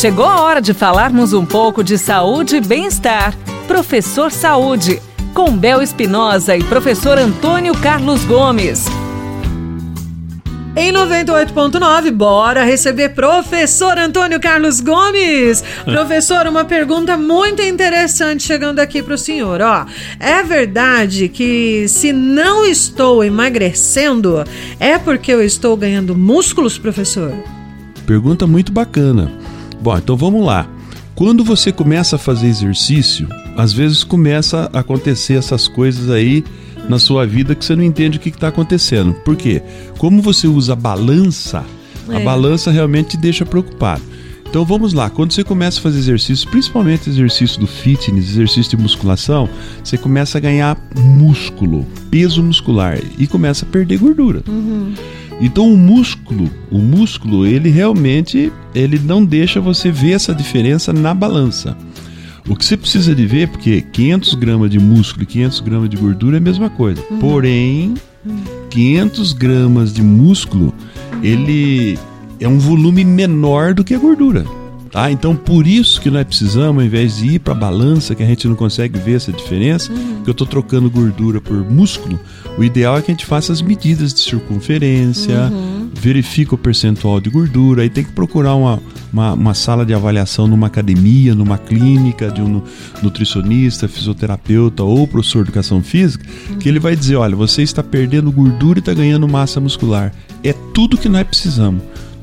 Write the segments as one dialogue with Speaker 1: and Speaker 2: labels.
Speaker 1: Chegou a hora de falarmos um pouco de saúde e bem-estar. Professor Saúde, com Bel Espinosa e professor Antônio Carlos Gomes.
Speaker 2: Em 98.9, bora receber professor Antônio Carlos Gomes. Professor, uma pergunta muito interessante chegando aqui para o senhor. Ó, é verdade que se não estou emagrecendo, é porque eu estou ganhando músculos, professor?
Speaker 3: Pergunta muito bacana. Bom, então vamos lá. Quando você começa a fazer exercício, às vezes começa a acontecer essas coisas aí na sua vida que você não entende o que está acontecendo. Por quê? Como você usa a balança, é. a balança realmente te deixa preocupado. Então vamos lá, quando você começa a fazer exercício, principalmente exercício do fitness, exercício de musculação, você começa a ganhar músculo, peso muscular e começa a perder gordura. Uhum. Então o músculo, o músculo, ele realmente ele não deixa você ver essa diferença na balança. O que você precisa de ver, porque 500 gramas de músculo e 500 gramas de gordura é a mesma coisa. Uhum. Porém, 500 gramas de músculo, ele é um volume menor do que a gordura. Tá? Então, por isso que nós precisamos, ao invés de ir para a balança, que a gente não consegue ver essa diferença, uhum. que eu estou trocando gordura por músculo, o ideal é que a gente faça as medidas de circunferência, uhum. verifique o percentual de gordura, aí tem que procurar uma, uma, uma, sala de avaliação numa academia, numa clínica, de um nutricionista, fisioterapeuta ou professor de educação física, uhum. que ele vai dizer: olha, você está perdendo gordura e está ganhando massa muscular. É tudo que nós precisamos.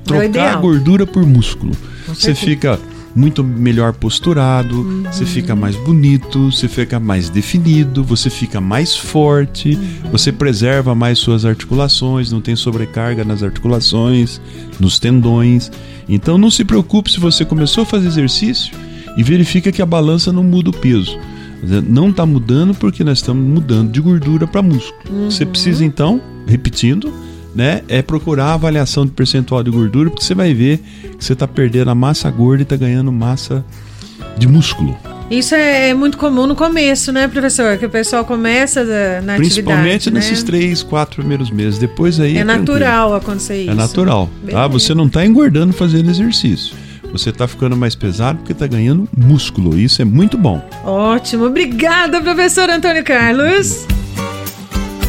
Speaker 3: Trocar é gordura por músculo. Você fica muito melhor posturado, uhum. você fica mais bonito, você fica mais definido, você fica mais forte, uhum. você preserva mais suas articulações, não tem sobrecarga nas articulações, nos tendões. Então não se preocupe se você começou a fazer exercício e verifica que a balança não muda o peso. Não está mudando porque nós estamos mudando de gordura para músculo. Uhum. Você precisa então, repetindo, né, é procurar a avaliação de percentual de gordura, porque você vai ver que você está perdendo a massa gorda e está ganhando massa de músculo.
Speaker 2: Isso é, é muito comum no começo, né, professor? Que o pessoal começa na
Speaker 3: Principalmente
Speaker 2: atividade, né?
Speaker 3: nesses três, quatro primeiros meses. Depois aí.
Speaker 2: É, é natural acontecer isso.
Speaker 3: É natural. Tá? Você não está engordando fazendo exercício. Você está ficando mais pesado porque está ganhando músculo. Isso é muito bom.
Speaker 2: Ótimo. Obrigada, professor Antônio Carlos.